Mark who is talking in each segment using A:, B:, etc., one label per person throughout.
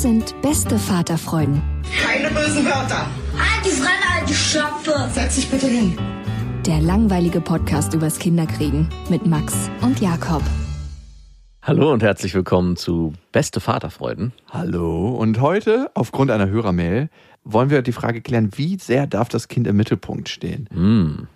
A: Das sind beste Vaterfreuden.
B: Keine bösen Wörter.
C: Die Fremde, alte Schöpfe.
B: Setz dich bitte hin.
A: Der langweilige Podcast übers Kinderkriegen mit Max und Jakob.
D: Hallo und herzlich willkommen zu Beste Vaterfreuden.
E: Hallo und heute, aufgrund einer Hörermail, wollen wir die Frage klären, wie sehr darf das Kind im Mittelpunkt stehen?
D: Mm.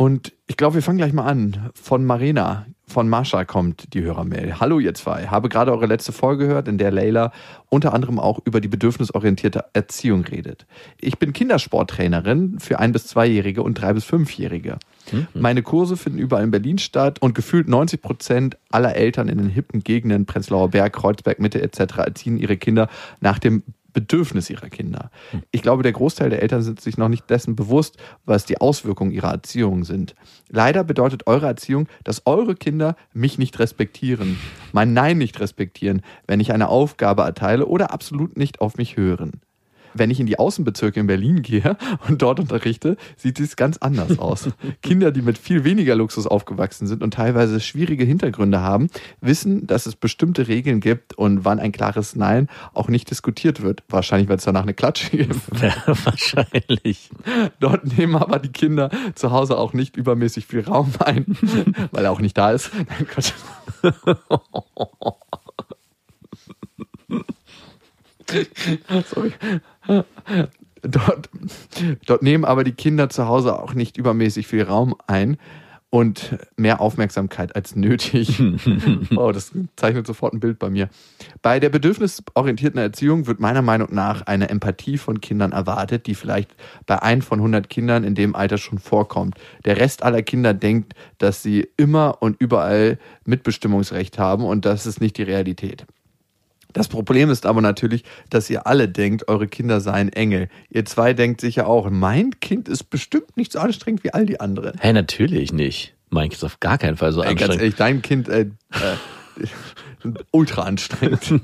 E: Und ich glaube, wir fangen gleich mal an. Von Marina, von Marsha kommt die Hörermail. Hallo ihr zwei, habe gerade eure letzte Folge gehört, in der Leila unter anderem auch über die bedürfnisorientierte Erziehung redet. Ich bin Kindersporttrainerin für ein- bis zweijährige und drei- bis fünfjährige. Mhm. Meine Kurse finden überall in Berlin statt und gefühlt 90 Prozent aller Eltern in den hippen Gegenden, Prenzlauer Berg, Kreuzberg, Mitte etc. erziehen ihre Kinder nach dem Bedürfnis ihrer Kinder. Hm. Ich glaube, der Großteil der Eltern sind sich noch nicht dessen bewusst, was die Auswirkungen ihrer Erziehung sind. Leider bedeutet eure Erziehung, dass eure Kinder mich nicht respektieren, mein Nein nicht respektieren, wenn ich eine Aufgabe erteile oder absolut nicht auf mich hören wenn ich in die Außenbezirke in Berlin gehe und dort unterrichte, sieht es ganz anders aus. Kinder, die mit viel weniger Luxus aufgewachsen sind und teilweise schwierige Hintergründe haben, wissen, dass es bestimmte Regeln gibt und wann ein klares Nein auch nicht diskutiert wird. Wahrscheinlich, weil es danach eine Klatsche gibt.
D: Ja, wahrscheinlich.
E: Dort nehmen aber die Kinder zu Hause auch nicht übermäßig viel Raum ein, weil er auch nicht da ist. Nein, Gott. Sorry. Dort, dort nehmen aber die Kinder zu Hause auch nicht übermäßig viel Raum ein und mehr Aufmerksamkeit als nötig. oh, das zeichnet sofort ein Bild bei mir. Bei der bedürfnisorientierten Erziehung wird meiner Meinung nach eine Empathie von Kindern erwartet, die vielleicht bei ein von 100 Kindern in dem Alter schon vorkommt. Der Rest aller Kinder denkt, dass sie immer und überall Mitbestimmungsrecht haben und das ist nicht die Realität. Das Problem ist aber natürlich, dass ihr alle denkt, eure Kinder seien Engel. Ihr zwei denkt sicher auch, mein Kind ist bestimmt nicht so anstrengend wie all die anderen.
D: Hey, natürlich nicht. Mein Kind ist auf gar keinen Fall so Ey, anstrengend. Ganz
E: ehrlich, dein Kind äh, äh, ultra anstrengend.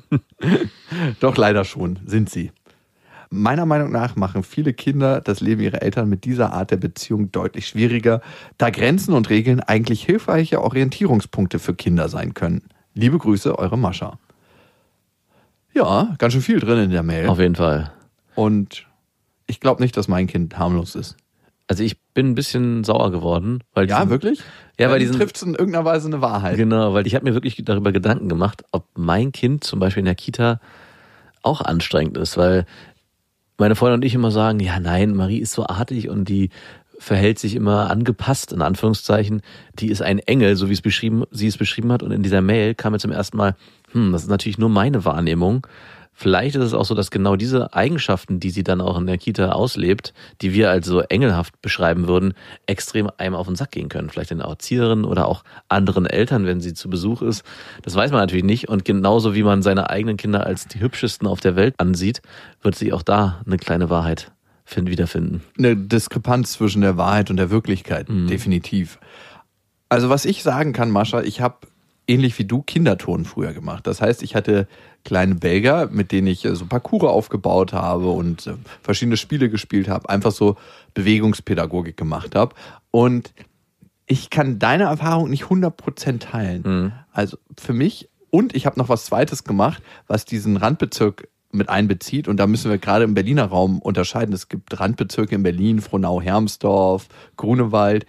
E: Doch leider schon, sind sie. Meiner Meinung nach machen viele Kinder das Leben ihrer Eltern mit dieser Art der Beziehung deutlich schwieriger, da Grenzen und Regeln eigentlich hilfreiche Orientierungspunkte für Kinder sein können. Liebe Grüße, eure Mascha. Ja, ganz schön viel drin in der Mail.
D: Auf jeden Fall.
E: Und ich glaube nicht, dass mein Kind harmlos ist.
D: Also ich bin ein bisschen sauer geworden, weil
E: ja
D: diesen,
E: wirklich,
D: ja, weil diesen
E: trifft es in irgendeiner Weise eine Wahrheit.
D: Genau, weil ich habe mir wirklich darüber Gedanken gemacht, ob mein Kind zum Beispiel in der Kita auch anstrengend ist, weil meine Freundin und ich immer sagen, ja nein, Marie ist so artig und die verhält sich immer angepasst, in Anführungszeichen. Die ist ein Engel, so wie es beschrieben, sie es beschrieben hat. Und in dieser Mail kam mir zum ersten Mal, hm, das ist natürlich nur meine Wahrnehmung. Vielleicht ist es auch so, dass genau diese Eigenschaften, die sie dann auch in der Kita auslebt, die wir als so engelhaft beschreiben würden, extrem einem auf den Sack gehen können. Vielleicht den Erzieherinnen oder auch anderen Eltern, wenn sie zu Besuch ist. Das weiß man natürlich nicht. Und genauso wie man seine eigenen Kinder als die hübschesten auf der Welt ansieht, wird sie auch da eine kleine Wahrheit finden, wiederfinden.
E: Eine Diskrepanz zwischen der Wahrheit und der Wirklichkeit, mhm. definitiv. Also was ich sagen kann, Mascha, ich habe ähnlich wie du Kinderton früher gemacht. Das heißt, ich hatte kleine Belger, mit denen ich äh, so Parcours aufgebaut habe und äh, verschiedene Spiele gespielt habe, einfach so Bewegungspädagogik gemacht habe. Und ich kann deine Erfahrung nicht 100% teilen. Mhm. Also für mich, und ich habe noch was Zweites gemacht, was diesen Randbezirk mit einbezieht. Und da müssen wir gerade im Berliner Raum unterscheiden. Es gibt Randbezirke in Berlin, Frohnau-Hermsdorf, Grunewald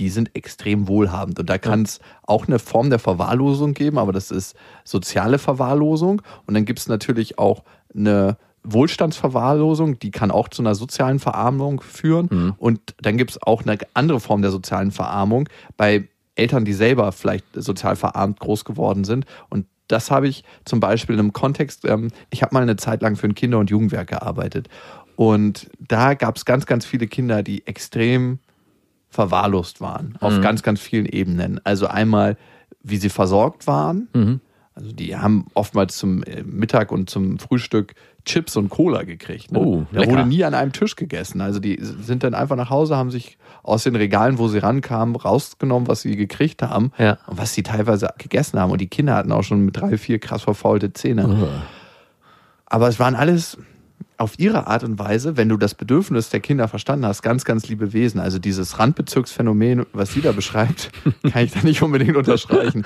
E: die sind extrem wohlhabend. Und da kann es auch eine Form der Verwahrlosung geben, aber das ist soziale Verwahrlosung. Und dann gibt es natürlich auch eine Wohlstandsverwahrlosung, die kann auch zu einer sozialen Verarmung führen.
D: Mhm.
E: Und dann gibt es auch eine andere Form der sozialen Verarmung bei Eltern, die selber vielleicht sozial verarmt groß geworden sind. Und das habe ich zum Beispiel in einem Kontext, ähm, ich habe mal eine Zeit lang für ein Kinder- und Jugendwerk gearbeitet. Und da gab es ganz, ganz viele Kinder, die extrem verwahrlost waren, auf
D: Mhm.
E: ganz, ganz vielen Ebenen. Also einmal, wie sie versorgt waren.
D: Mhm.
E: Also die haben oftmals zum äh, Mittag und zum Frühstück Chips und Cola gekriegt. Ne?
D: Oh,
E: da wurde nie an einem Tisch gegessen. Also die sind dann einfach nach Hause, haben sich aus den Regalen, wo sie rankamen, rausgenommen, was sie gekriegt haben
D: Ja.
E: und was sie teilweise gegessen haben. Und die Kinder hatten auch schon mit drei, vier krass verfaulte Zähne. Aber es waren alles auf ihre Art und Weise, wenn du das Bedürfnis der Kinder verstanden hast, ganz, ganz liebe Wesen. Also dieses Randbezirksphänomen, was sie da beschreibt, kann ich da nicht unbedingt unterstreichen.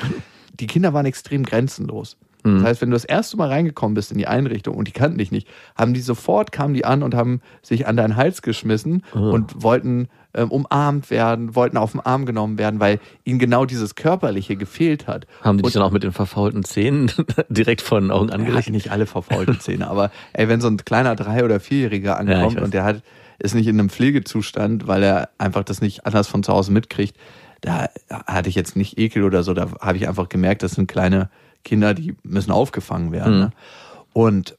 E: Die Kinder waren extrem grenzenlos. Das heißt, wenn du das erste Mal reingekommen bist in die Einrichtung und die kannten dich nicht, haben die sofort, kamen die an und haben sich an deinen Hals geschmissen und wollten ähm, umarmt werden, wollten auf den Arm genommen werden, weil ihnen genau dieses Körperliche gefehlt hat.
D: Haben die dich
E: Und-
D: dann auch mit den verfaulten Zähnen direkt vor den Augen
E: er hat
D: angelegt?
E: nicht alle verfaulten Zähne, aber ey, wenn so ein kleiner Drei- oder Vierjähriger
D: Ja,
E: ankommt
D: weiß.
E: und der hat, ist nicht in einem Pflegezustand, weil er einfach das nicht anders von zu Hause mitkriegt, da hatte ich jetzt nicht Ekel oder so, da habe ich einfach gemerkt, das sind kleine Kinder, die müssen aufgefangen werden.
D: Mhm.
E: Ne? Und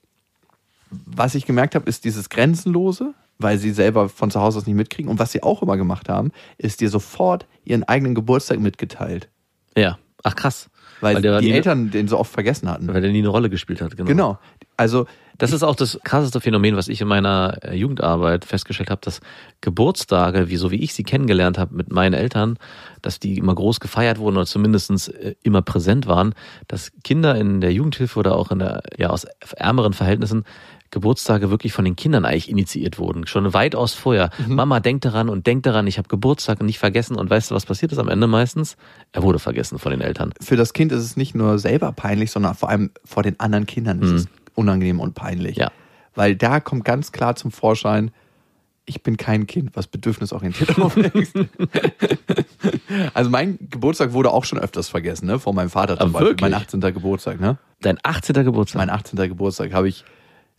E: was ich gemerkt habe, ist dieses Grenzenlose, weil sie selber von zu Hause aus nicht mitkriegen. Und was sie auch immer gemacht haben, ist dir sofort ihren eigenen Geburtstag mitgeteilt.
D: Ja. Ach krass.
E: Weil,
D: der
E: die Eltern den so oft vergessen hatten.
D: weil der nie eine Rolle gespielt hat. Genau.
E: Genau. Also
D: Das ist auch das krasseste Phänomen, was ich in meiner äh, Jugendarbeit festgestellt habe, dass Geburtstage, wie so wie ich sie kennengelernt habe mit meinen Eltern, dass die immer groß gefeiert wurden oder zumindest äh, immer präsent waren, dass Kinder in der Jugendhilfe oder auch in der, ja, aus ärmeren Verhältnissen Geburtstage wirklich von den Kindern eigentlich initiiert wurden. Schon weitaus vorher. Mama, denk daran und denk daran, ich habe Geburtstag nicht vergessen. Und weißt du, was passiert ist am Ende meistens? Er wurde vergessen von den Eltern.
E: für das Kind ist es nicht nur selber peinlich, sondern vor allem vor den anderen Kindern ist es unangenehm und peinlich.
D: Ja.
E: Weil da kommt ganz klar zum Vorschein, ich bin kein Kind, was bedürfnisorientiert aufwächst. also mein Geburtstag wurde auch schon öfters vergessen, ne? Von meinem Vater zum
D: Ah,
E: Beispiel.
D: wirklich?
E: Mein 18. Geburtstag, ne?
D: Dein 18. Geburtstag.
E: Mein 18. Geburtstag habe ich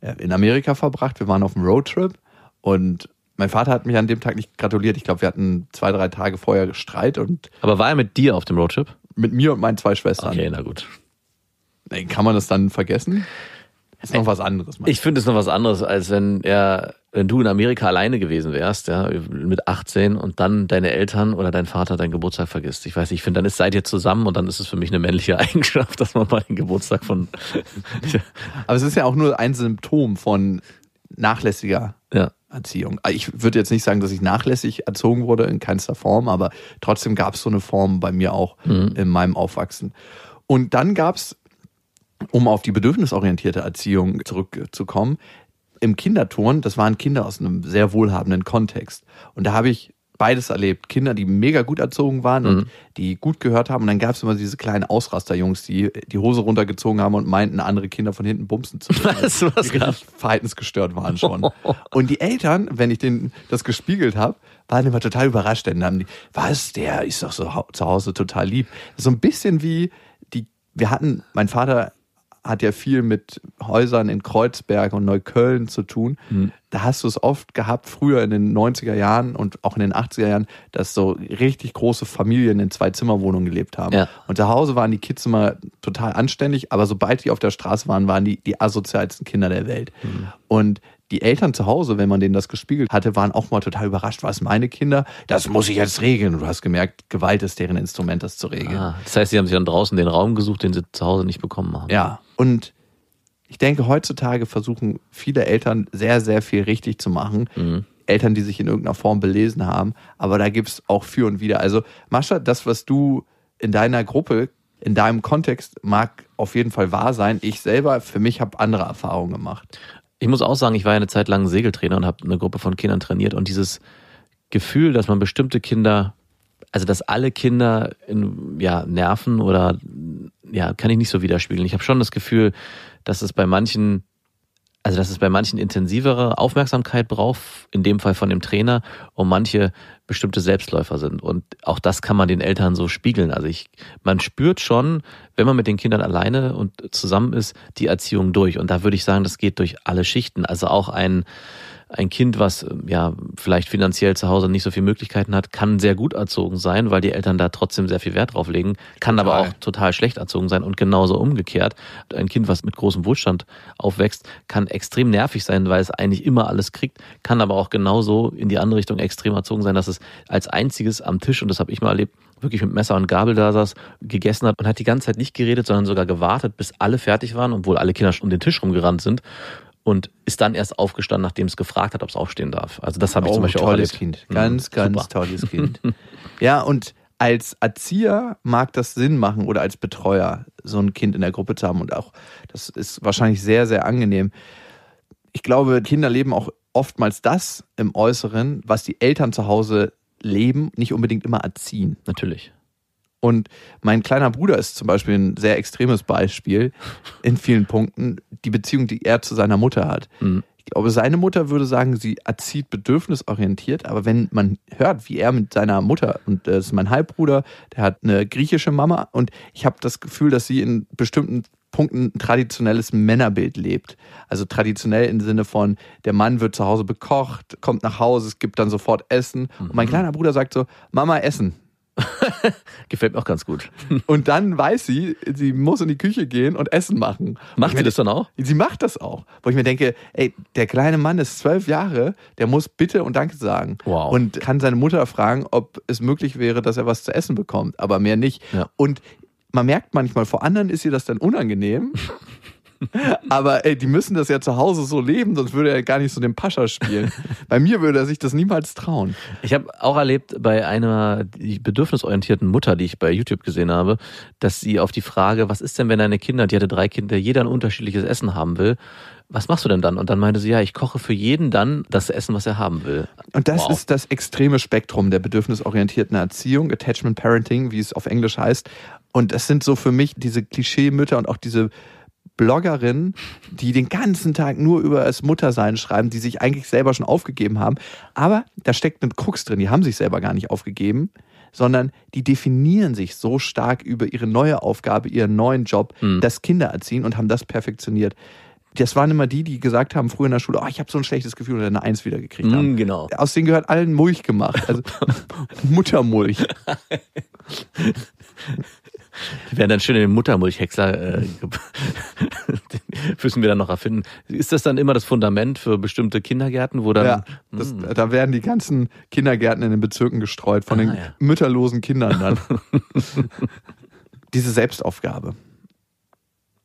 E: äh, in Amerika verbracht. Wir waren auf einem Roadtrip und mein Vater hat mich an dem Tag nicht gratuliert. Ich glaube, wir hatten zwei, drei Tage vorher Streit und
D: Aber war er mit dir auf dem Roadtrip?
E: mit mir und meinen zwei Schwestern.
D: Okay, na gut.
E: Kann man das dann vergessen? Ist noch was anderes.
D: Ich finde es noch was anderes, als wenn er, wenn du in Amerika alleine gewesen wärst, ja, mit 18 und dann deine Eltern oder dein Vater deinen Geburtstag vergisst. Ich weiß nicht, ich finde, dann ist seid ihr zusammen und dann ist es für mich eine männliche Eigenschaft, dass man mal den Geburtstag von,
E: Aber es ist ja auch nur ein Symptom von nachlässiger
D: ja.
E: Erziehung. Ich würde jetzt nicht sagen, dass ich nachlässig erzogen wurde, in keinster Form, aber trotzdem gab es so eine Form bei mir auch in meinem Aufwachsen. Und dann gab es, um auf die bedürfnisorientierte Erziehung zurückzukommen, im Kinderturn, das waren Kinder aus einem sehr wohlhabenden Kontext. Und da habe ich beides erlebt. Kinder, die mega gut erzogen waren und die gut gehört haben. Und dann gab es immer diese kleinen Ausrasterjungs, die die Hose runtergezogen haben und meinten, andere Kinder von hinten bumsen zu müssen
D: Was, was
E: die verhaltensgestört waren schon. Und die Eltern, wenn ich denen das gespiegelt habe, waren immer total überrascht. Denn dann haben die, was, der ist doch so zu Hause total lieb. So ein bisschen wie die, wir hatten, mein Vater hat ja viel mit Häusern in Kreuzberg und Neukölln zu tun.
D: Mhm.
E: Da hast du es oft gehabt, früher in den 90er Jahren und auch in den 80er Jahren, dass so richtig große Familien in Zwei-Zimmer-Wohnungen gelebt haben.
D: Ja.
E: Und zu Hause waren die Kids immer total anständig, aber sobald die auf der Straße waren, waren die die asozialsten Kinder der Welt.
D: Mhm.
E: Und die Eltern zu Hause, wenn man denen das gespiegelt hatte, waren auch mal total überrascht, was meine Kinder, das muss ich jetzt regeln. Und du hast gemerkt, Gewalt ist deren Instrument, das zu regeln.
D: Ah, das heißt, sie haben sich dann draußen den Raum gesucht, den sie zu Hause nicht bekommen haben.
E: Ja, und ich denke, heutzutage versuchen viele Eltern sehr, sehr viel richtig zu machen. Eltern, die sich in irgendeiner Form belesen haben. Aber da gibt's auch für und wieder. Also, Mascha, das, was du in deiner Gruppe, in deinem Kontext mag auf jeden Fall wahr sein. Ich selber, für mich, habe andere Erfahrungen gemacht.
D: Ich muss auch sagen, ich war ja eine Zeit lang Segeltrainer und habe eine Gruppe von Kindern trainiert und dieses Gefühl, dass man bestimmte Kinder, also dass alle Kinder in, ja, nerven oder ja, kann ich nicht so widerspiegeln. Ich habe schon das Gefühl, dass es bei manchen, Also, dass es bei manchen intensivere Aufmerksamkeit braucht, in dem Fall von dem Trainer, und manche bestimmte Selbstläufer sind. Und auch das kann man den Eltern so spiegeln. Also ich, man spürt schon, wenn man mit den Kindern alleine und zusammen ist, die Erziehung durch. Und da würde ich sagen, das geht durch alle Schichten. Also auch ein, ein Kind, was ähm, ja vielleicht finanziell zu Hause nicht so viele Möglichkeiten hat, kann sehr gut erzogen sein, weil die Eltern da trotzdem sehr viel Wert drauf legen, kann total. aber auch total schlecht erzogen sein und genauso umgekehrt. Ein Kind, was mit großem Wohlstand aufwächst, kann extrem nervig sein, weil es eigentlich immer alles kriegt, kann aber auch genauso in die andere Richtung extrem erzogen sein, dass es als einziges am Tisch, und das habe ich mal erlebt, wirklich mit Messer und Gabel da saß, gegessen hat und hat die ganze Zeit nicht geredet, sondern sogar gewartet, bis alle fertig waren, obwohl alle Kinder schon um den Tisch rumgerannt sind und ist dann erst aufgestanden, nachdem es gefragt hat, ob es aufstehen darf. Also das habe ich
E: oh,
D: zum Beispiel
E: tolles
D: auch
E: erlebt. Kind, ganz, mhm, ganz super. tolles Kind. ja, und als Erzieher mag das Sinn machen oder als Betreuer so ein Kind in der Gruppe zu haben und auch das ist wahrscheinlich sehr, sehr angenehm. Ich glaube, Kinder leben auch oftmals das im Äußeren, was die Eltern zu Hause leben, nicht unbedingt immer erziehen.
D: Natürlich.
E: Und mein kleiner Bruder ist zum Beispiel ein sehr extremes Beispiel in vielen Punkten, die Beziehung, die er zu seiner Mutter hat. Mhm. Ich glaube, seine Mutter würde sagen, sie erzieht bedürfnisorientiert, aber wenn man hört, wie er mit seiner Mutter, und das ist mein Halbbruder, der hat eine griechische Mama, und ich habe das Gefühl, dass sie in bestimmten Punkten ein traditionelles Männerbild lebt. Also traditionell im Sinne von, der Mann wird zu Hause bekocht, kommt nach Hause, es gibt dann sofort Essen. Mhm. Und mein kleiner Bruder sagt so, Mama, Essen.
D: Gefällt mir auch ganz gut.
E: Und dann weiß sie, sie muss in die Küche gehen und Essen machen.
D: Macht sie das dann auch?
E: Sie macht das auch. Wo ich mir denke, ey, der kleine Mann ist zwölf Jahre, der muss bitte und Danke sagen.
D: Wow.
E: Und kann seine Mutter fragen, ob es möglich wäre, dass er was zu essen bekommt, aber mehr nicht.
D: Ja.
E: Und man merkt manchmal, vor anderen ist ihr das dann unangenehm. Aber ey, die müssen das ja zu Hause so leben, sonst würde er gar nicht so den Pascha spielen. bei mir würde er sich das niemals trauen.
D: Ich habe auch erlebt bei einer bedürfnisorientierten Mutter, die ich bei YouTube gesehen habe, dass sie auf die Frage, was ist denn, wenn deine Kinder, die hatte drei Kinder, jeder ein unterschiedliches Essen haben will, was machst du denn dann? Und dann meinte sie, ja, ich koche für jeden dann das Essen, was er haben will.
E: Und das wow. ist das extreme Spektrum der bedürfnisorientierten Erziehung, Attachment Parenting, wie es auf Englisch heißt. Und das sind so für mich diese Klischee-Mütter und auch diese Bloggerinnen, die den ganzen Tag nur über das Muttersein schreiben, die sich eigentlich selber schon aufgegeben haben. Aber da steckt ein Krux drin, die haben sich selber gar nicht aufgegeben, sondern die definieren sich so stark über ihre neue Aufgabe, ihren neuen Job, mhm. das Kinder erziehen und haben das perfektioniert. Das waren immer die, die gesagt haben früher in der Schule, oh, ich habe so ein schlechtes Gefühl oder eine Eins wieder gekriegt haben.
D: Mm, genau.
E: Aus denen gehört allen Mulch gemacht, also Muttermulch.
D: Die werden dann schön in den Muttermulchhäcksler, äh, müssen wir dann noch erfinden. Ist das dann immer das Fundament für bestimmte Kindergärten, wo dann. Ja,
E: das, hm. da werden die ganzen Kindergärten in den Bezirken gestreut von ah, den ja. mütterlosen Kindern dann. Diese Selbstaufgabe.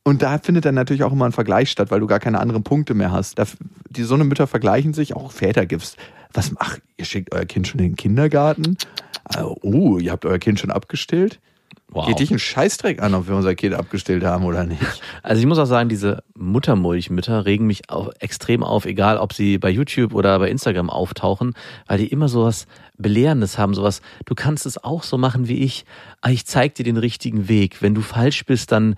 E: Und da findet dann natürlich auch immer ein Vergleich statt, weil du gar keine anderen Punkte mehr hast. Da, die so eine Mütter vergleichen sich, auch Väter gibt's. Was macht, ihr schickt euer Kind schon in den Kindergarten? Oh, ihr habt euer Kind schon abgestillt? Wow. Geht dich ein Scheißdreck an, ob wir unser Kind abgestellt haben oder nicht.
D: Also ich muss auch sagen, diese Muttermulchmütter regen mich auch extrem auf, egal ob sie bei YouTube oder bei Instagram auftauchen, weil die immer sowas Belehrendes haben, sowas, du kannst es auch so machen wie ich, ah, ich zeig dir den richtigen Weg. Wenn du falsch bist, dann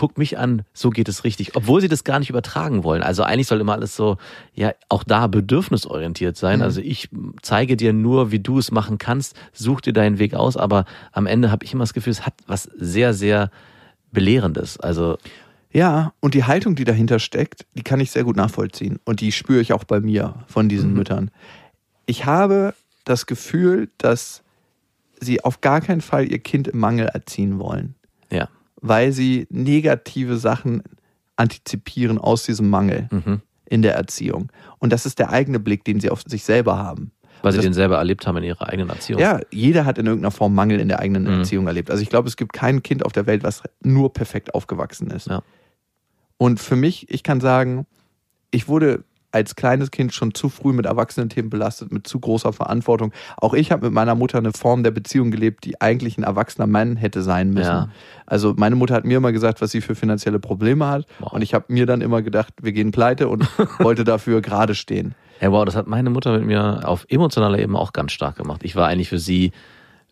D: guck mich an, so geht es richtig. Obwohl sie das gar nicht übertragen wollen. Also eigentlich soll immer alles so, ja, auch da bedürfnisorientiert sein. Mhm. Also ich zeige dir nur, wie du es machen kannst, such dir deinen Weg aus, aber am Ende habe ich immer das Gefühl, es hat was sehr, sehr Belehrendes. Also.
E: Ja, und die Haltung, die dahinter steckt, die kann ich sehr gut nachvollziehen. Und die spüre ich auch bei mir von diesen mhm. Müttern. Ich habe das Gefühl, dass sie auf gar keinen Fall ihr Kind im Mangel erziehen wollen.
D: Ja
E: weil sie negative Sachen antizipieren aus diesem Mangel mhm. in der Erziehung. Und das ist der eigene Blick, den sie auf sich selber haben.
D: Weil sie
E: das,
D: den selber erlebt haben in ihrer eigenen Erziehung.
E: Ja, jeder hat in irgendeiner Form Mangel in der eigenen mhm. Erziehung erlebt. Also ich glaube, es gibt kein Kind auf der Welt, was nur perfekt aufgewachsen ist.
D: Ja.
E: Und für mich, ich kann sagen, ich wurde als kleines Kind schon zu früh mit Erwachsenen-Themen belastet, mit zu großer Verantwortung. Auch ich habe mit meiner Mutter eine Form der Beziehung gelebt, die eigentlich ein erwachsener Mann hätte sein müssen. Ja. Also meine Mutter hat mir immer gesagt, was sie für finanzielle Probleme hat. Wow. Und ich habe mir dann immer gedacht, wir gehen pleite und wollte dafür gerade stehen.
D: Ja, wow, das hat meine Mutter mit mir auf emotionaler Ebene auch ganz stark gemacht. Ich war eigentlich für sie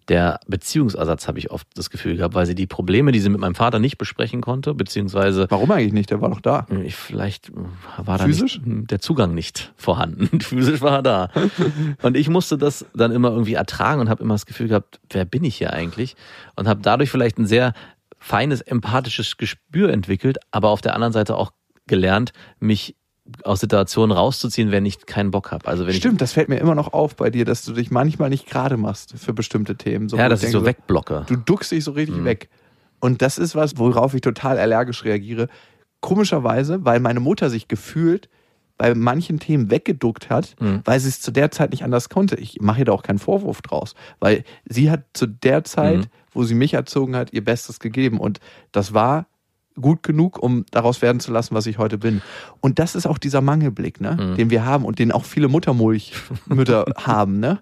D: der Beziehungsersatz, habe ich oft das Gefühl gehabt, weil sie die Probleme, die sie mit meinem Vater nicht besprechen konnte, beziehungsweise
E: Warum eigentlich nicht? Der war doch da.
D: ich, vielleicht war da
E: Physisch?
D: Nicht, der Zugang nicht vorhanden. Physisch war er da. Und ich musste das dann immer irgendwie ertragen und habe immer das Gefühl gehabt, wer bin ich hier eigentlich? Und habe dadurch vielleicht ein sehr feines, empathisches Gespür entwickelt, aber auf der anderen Seite auch gelernt, mich aus Situationen rauszuziehen, wenn ich keinen Bock habe. Also wenn
E: Stimmt, das fällt mir immer noch auf bei dir, dass du dich manchmal nicht gerade machst für bestimmte Themen. So,
D: ich, ja, dass ich so
E: denke,
D: wegblocke.
E: Du duckst dich so richtig
D: Mhm.
E: weg. Und das ist was, worauf ich total allergisch reagiere. Komischerweise, weil meine Mutter sich gefühlt bei manchen Themen weggeduckt hat,
D: Mhm.
E: weil sie es zu der Zeit nicht anders konnte. Ich mache ihr da auch keinen Vorwurf draus, weil sie hat zu der Zeit,
D: Mhm.
E: wo sie mich erzogen hat, ihr Bestes gegeben. Und das war gut genug, um daraus werden zu lassen, was ich heute bin. Und das ist auch dieser Mangelblick, ne,
D: Mhm.
E: den wir haben und den auch viele Muttermulchmütter haben, ne?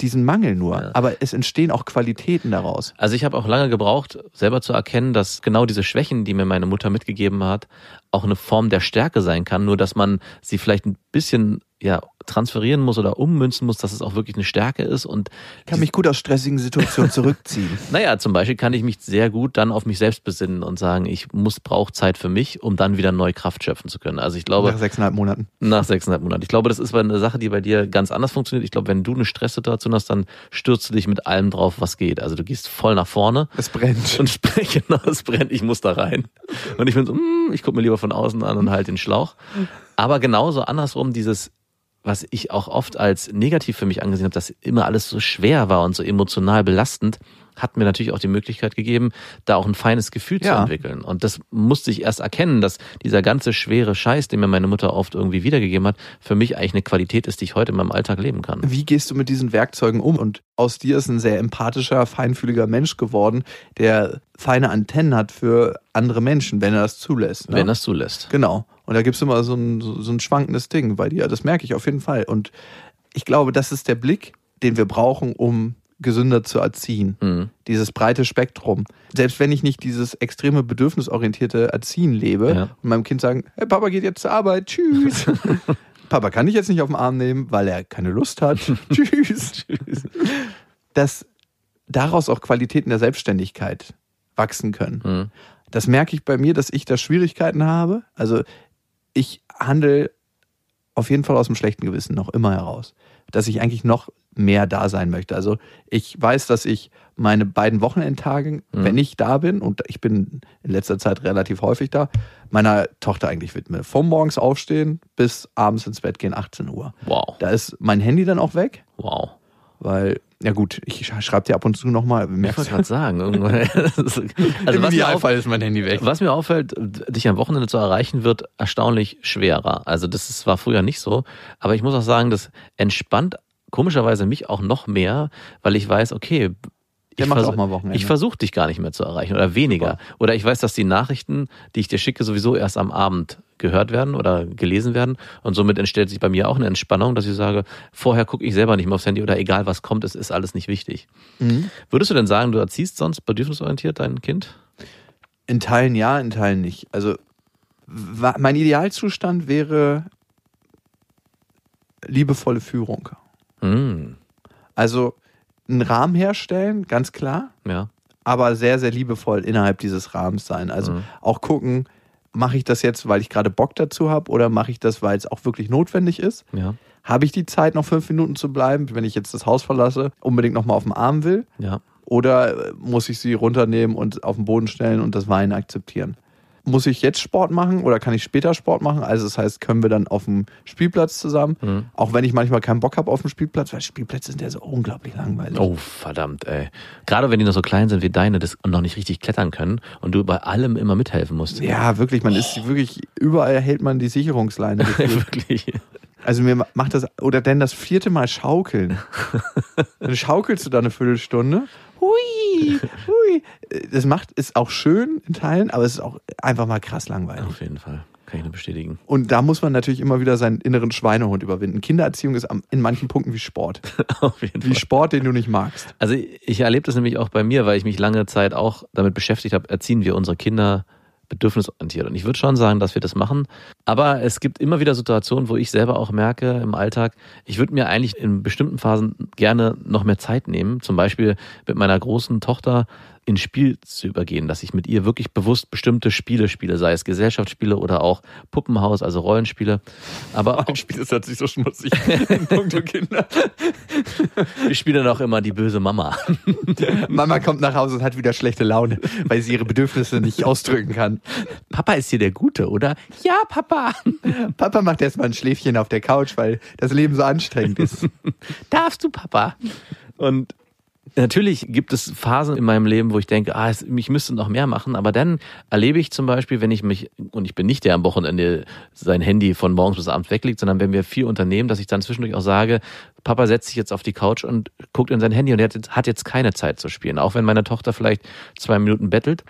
E: Diesen Mangel nur.
D: Ja.
E: Aber es entstehen auch Qualitäten daraus.
D: Also ich habe auch lange gebraucht, selber zu erkennen, dass genau diese Schwächen, die mir meine Mutter mitgegeben hat, auch eine Form der Stärke sein kann. Nur dass man sie vielleicht ein bisschen ja transferieren muss oder ummünzen muss, dass es auch wirklich eine Stärke ist. Und
E: Ich kann mich gut aus stressigen Situationen zurückziehen.
D: naja, zum Beispiel kann ich mich sehr gut dann auf mich selbst besinnen und sagen, ich muss brauche Zeit für mich, um dann wieder neue Kraft schöpfen zu können. Also ich glaube,
E: Nach sechseinhalb Monaten.
D: Nach sechseinhalb Monaten. Ich glaube, das ist eine Sache, die bei dir ganz anders funktioniert. Ich glaube, wenn du eine Stresssituation hast, dann stürzt du dich mit allem drauf, was geht. Also du gehst voll nach vorne
E: Es brennt.
D: und spreche, genau, es brennt, ich muss da rein. Und ich bin so, mm, ich gucke mir lieber von außen an und halt den Schlauch. Aber genauso andersrum, dieses, was ich auch oft als negativ für mich angesehen habe, dass immer alles so schwer war und so emotional belastend, hat mir natürlich auch die Möglichkeit gegeben, da auch ein feines Gefühl zu
E: Ja.
D: entwickeln. Und das musste ich erst erkennen, dass dieser ganze schwere Scheiß, den mir meine Mutter oft irgendwie wiedergegeben hat, für mich eigentlich eine Qualität ist, die ich heute in meinem Alltag leben kann.
E: Wie gehst du mit diesen Werkzeugen um? Und aus dir ist ein sehr empathischer, feinfühliger Mensch geworden, der feine Antennen hat für andere Menschen, wenn er das zulässt. Ne?
D: Wenn das zulässt.
E: Genau. Und da gibt es immer so ein, so ein schwankendes Ding bei dir. Das merke ich auf jeden Fall. Und ich glaube, das ist der Blick, den wir brauchen, um gesünder zu erziehen.
D: Mhm.
E: Dieses breite Spektrum. Selbst wenn ich nicht dieses extreme bedürfnisorientierte Erziehen lebe
D: Ja.
E: und meinem Kind sagen, hey, Papa geht jetzt zur Arbeit, tschüss. Papa kann ich jetzt nicht auf den Arm nehmen, weil er keine Lust hat. tschüss. Dass daraus auch Qualitäten der Selbstständigkeit wachsen können.
D: Mhm.
E: Das merke ich bei mir, dass ich da Schwierigkeiten habe. Also ich handle auf jeden Fall aus dem schlechten Gewissen noch immer heraus, dass ich eigentlich noch mehr da sein möchte. Also ich weiß, dass ich meine beiden Wochenendtage, wenn ich da bin, und ich bin in letzter Zeit relativ häufig da, meiner Tochter eigentlich widme. Vom morgens aufstehen bis abends ins Bett gehen, 18 Uhr.
D: Wow.
E: Da ist mein Handy dann auch weg,
D: Wow.
E: weil, ja gut, ich schreibe dir ab und zu nochmal.
D: Ich wollte gerade sagen. also was mir, auf,
E: ist mein Handy weg.
D: was mir auffällt, dich am Wochenende zu erreichen, wird erstaunlich schwerer. Also das ist, war früher nicht so. Aber ich muss auch sagen, das entspannt komischerweise mich auch noch mehr, weil ich weiß, okay,
E: Der
D: ich
E: macht auch mal Wochenende.
D: Ich versuche dich gar nicht mehr zu erreichen oder weniger. Oder ich weiß, dass die Nachrichten, die ich dir schicke, sowieso erst am Abend gehört werden oder gelesen werden. Und somit entstellt sich bei mir auch eine Entspannung, dass ich sage, vorher gucke ich selber nicht mehr aufs Handy oder egal was kommt, es ist alles nicht wichtig.
E: Mhm.
D: Würdest du denn sagen, du erziehst sonst bedürfnisorientiert dein Kind?
E: In Teilen ja, in Teilen nicht. Also mein Idealzustand wäre liebevolle Führung.
D: Hm,
E: Also einen Rahmen herstellen, ganz klar,
D: ja.
E: aber sehr, sehr liebevoll innerhalb dieses Rahmens sein. Also
D: Mhm.
E: auch gucken, mache ich das jetzt, weil ich gerade Bock dazu habe oder mache ich das, weil es auch wirklich notwendig ist?
D: Ja,
E: Habe ich die Zeit, noch fünf Minuten zu bleiben, wenn ich jetzt das Haus verlasse, unbedingt nochmal auf dem Arm will?
D: ja.
E: Oder äh, muss ich sie runternehmen und auf den Boden stellen und das Weinen akzeptieren? Muss ich jetzt Sport machen oder kann ich später Sport machen? Also das heißt, können wir dann auf dem Spielplatz zusammen?
D: Mhm.
E: Auch wenn ich manchmal keinen Bock habe auf dem Spielplatz, weil Spielplätze sind ja so unglaublich langweilig.
D: Oh, verdammt, ey. Gerade wenn die noch so klein sind wie deine das und noch nicht richtig klettern können und du bei allem immer mithelfen musst.
E: Ja, wirklich, man ist wirklich, überall hält man die Sicherungsleine.
D: Wirklich.
E: also mir macht das, oder denn das vierte Mal schaukeln. Dann schaukelst du da eine Viertelstunde. Hui, hui. Das macht, ist auch schön in Teilen, aber es ist auch einfach mal krass langweilig.
D: Auf jeden Fall. Kann ich nur bestätigen.
E: Und da muss man natürlich immer wieder seinen inneren Schweinehund überwinden. Kindererziehung ist in manchen Punkten wie Sport.
D: Auf jeden
E: Wie
D: Fall.
E: Sport, den du nicht magst.
D: Also ich erlebe das nämlich auch bei mir, weil ich mich lange Zeit auch damit beschäftigt habe, erziehen wir unsere Kinder bedürfnisorientiert. Und ich würde schon sagen, dass wir das machen. Aber es gibt immer wieder Situationen, wo ich selber auch merke im Alltag, ich würde mir eigentlich in bestimmten Phasen gerne noch mehr Zeit nehmen. Zum Beispiel mit meiner großen Tochter ins Spiel zu übergehen, dass ich mit ihr wirklich bewusst bestimmte Spiele spiele, sei es Gesellschaftsspiele oder auch Puppenhaus, also Rollenspiele. Aber auch,
E: Spiel ist natürlich so schmutzig. Punkte Kinder.
D: ich spiele dann auch immer die böse Mama.
E: Mama kommt nach Hause und hat wieder schlechte Laune, weil sie ihre Bedürfnisse nicht ausdrücken kann.
D: Papa ist hier der Gute, oder? Ja, Papa.
E: Papa macht erstmal ein Schläfchen auf der Couch, weil das Leben so anstrengend ist.
D: Darfst du, Papa? Und Natürlich gibt es Phasen in meinem Leben, wo ich denke, ah, ich müsste noch mehr machen, aber dann erlebe ich zum Beispiel, wenn ich mich, und ich bin nicht der am Wochenende sein Handy von morgens bis abends weglegt, sondern wenn wir viel unternehmen, dass ich dann zwischendurch auch sage, Papa setzt sich jetzt auf die Couch und guckt in sein Handy und er hat jetzt keine Zeit zu spielen. Auch wenn meine Tochter vielleicht zwei Minuten bettelt,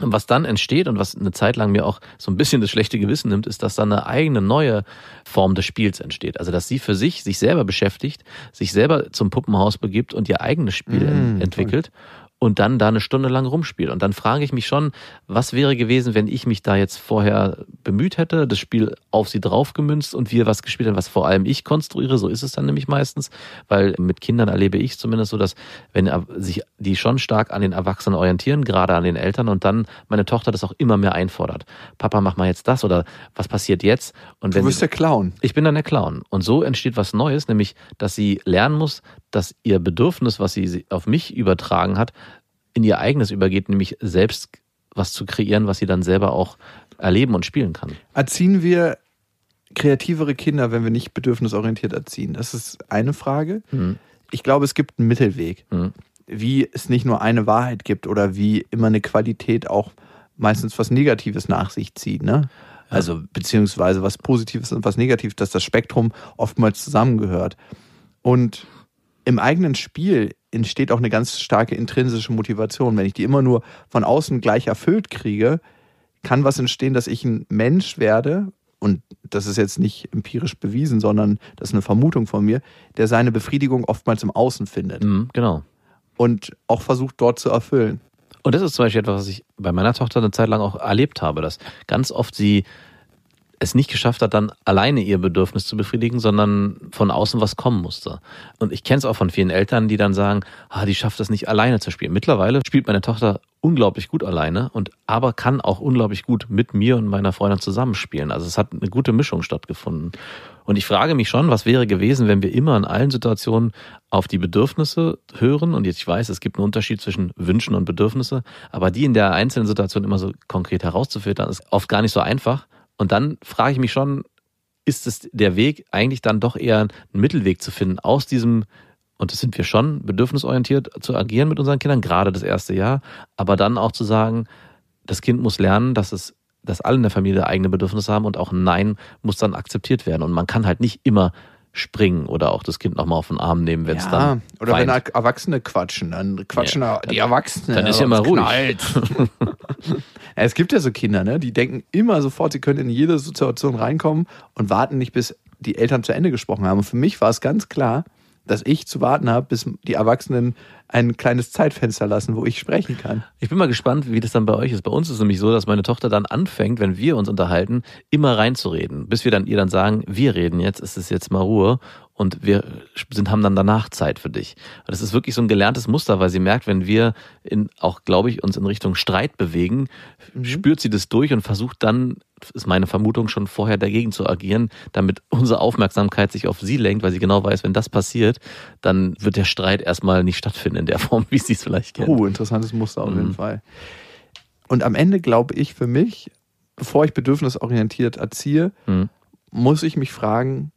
D: und was dann entsteht und was eine Zeit lang mir auch so ein bisschen das schlechte Gewissen nimmt, ist, dass dann eine eigene neue Form des Spiels entsteht. Also dass sie für sich sich selber beschäftigt, sich selber zum Puppenhaus begibt und ihr eigenes Spiel
E: Mm,
D: entwickelt und dann da eine Stunde lang rumspielt. Und dann frage ich mich schon, was wäre gewesen, wenn ich mich da jetzt vorher bemüht hätte, das Spiel auf sie draufgemünzt und wir was gespielt haben, was vor allem ich konstruiere. So ist es dann nämlich meistens, weil mit Kindern erlebe ich zumindest so, dass wenn sich die schon stark an den Erwachsenen orientieren, gerade an den Eltern und dann meine Tochter das auch immer mehr einfordert. Papa, mach mal jetzt das oder was passiert jetzt? Und
E: Du
D: wenn
E: bist der Clown.
D: ich bin dann der Clown. Und so entsteht was Neues, nämlich, dass sie lernen muss, dass ihr Bedürfnis, was sie auf mich übertragen hat, in ihr eigenes übergeht, nämlich selbst was zu kreieren, was sie dann selber auch erleben und spielen kann.
E: Erziehen wir kreativere Kinder, wenn wir nicht bedürfnisorientiert erziehen? Das ist eine Frage.
D: Mhm.
E: Ich glaube, es gibt einen Mittelweg.
D: Mhm.
E: Wie es nicht nur eine Wahrheit gibt oder wie immer eine Qualität auch meistens was Negatives nach sich zieht, ne? Also beziehungsweise was Positives und was Negatives, dass das Spektrum oftmals zusammengehört. Und im eigenen Spiel entsteht auch eine ganz starke intrinsische Motivation. Wenn ich die immer nur von außen gleich erfüllt kriege, kann was entstehen, dass ich ein Mensch werde, und das ist jetzt nicht empirisch bewiesen, sondern das ist eine Vermutung von mir, der seine Befriedigung oftmals im Außen findet
D: Mhm, genau.
E: und auch versucht dort zu erfüllen.
D: Und das ist zum Beispiel etwas, was ich bei meiner Tochter eine Zeit lang auch erlebt habe, dass ganz oft sie es nicht geschafft hat, dann alleine ihr Bedürfnis zu befriedigen, sondern von außen was kommen musste. Und ich kenne es auch von vielen Eltern, die dann sagen, ah, die schafft es nicht alleine zu spielen. Mittlerweile spielt meine Tochter unglaublich gut alleine und aber kann auch unglaublich gut mit mir und meiner Freundin zusammenspielen. Also es hat eine gute Mischung stattgefunden. Und ich frage mich schon, was wäre gewesen, wenn wir immer in allen Situationen auf die Bedürfnisse hören. Und jetzt ich weiß, es gibt einen Unterschied zwischen Wünschen und Bedürfnisse, aber die in der einzelnen Situation immer so konkret herauszufiltern, ist oft gar nicht so einfach. Und dann frage ich mich schon, ist es der Weg, eigentlich dann doch eher einen Mittelweg zu finden aus diesem, und das sind wir schon, bedürfnisorientiert zu agieren mit unseren Kindern, gerade das erste Jahr, aber dann auch zu sagen, das Kind muss lernen, dass es, dass alle in der Familie eigene Bedürfnisse haben und auch ein Nein muss dann akzeptiert werden. Und man kann halt nicht immer springen oder auch das Kind nochmal auf den Arm nehmen, wenn es dann.
E: oder wenn
D: weint.
E: Erwachsene quatschen, dann quatschen
D: Ja,
E: die Erwachsenen.
D: dann ist ja mal ruhig.
E: es gibt ja so Kinder, ne? die denken immer sofort, sie können in jede Situation reinkommen und warten nicht, bis die Eltern zu Ende gesprochen haben. Und für mich war es ganz klar, dass ich zu warten habe, bis die Erwachsenen ein kleines Zeitfenster lassen, wo ich sprechen kann.
D: Ich bin mal gespannt, wie das dann bei euch ist. Bei uns ist es nämlich so, dass meine Tochter dann anfängt, wenn wir uns unterhalten, immer reinzureden, bis wir dann ihr dann sagen, wir reden jetzt, es ist jetzt mal Ruhe und wir sind, haben dann danach Zeit für dich. Das ist wirklich so ein gelerntes Muster, weil sie merkt, wenn wir in, auch, glaube ich, uns in Richtung Streit bewegen, spürt sie das durch und versucht dann, ist meine Vermutung, schon vorher dagegen zu agieren, damit unsere Aufmerksamkeit sich auf sie lenkt, weil sie genau weiß, wenn das passiert, dann wird der Streit erstmal nicht stattfinden in der Form, wie sie es vielleicht kennt.
E: Oh, interessantes Muster auf jeden
D: Mhm.
E: Fall. Und am Ende glaube ich für mich, bevor ich bedürfnisorientiert erziehe,
D: Mhm.
E: muss ich mich fragen,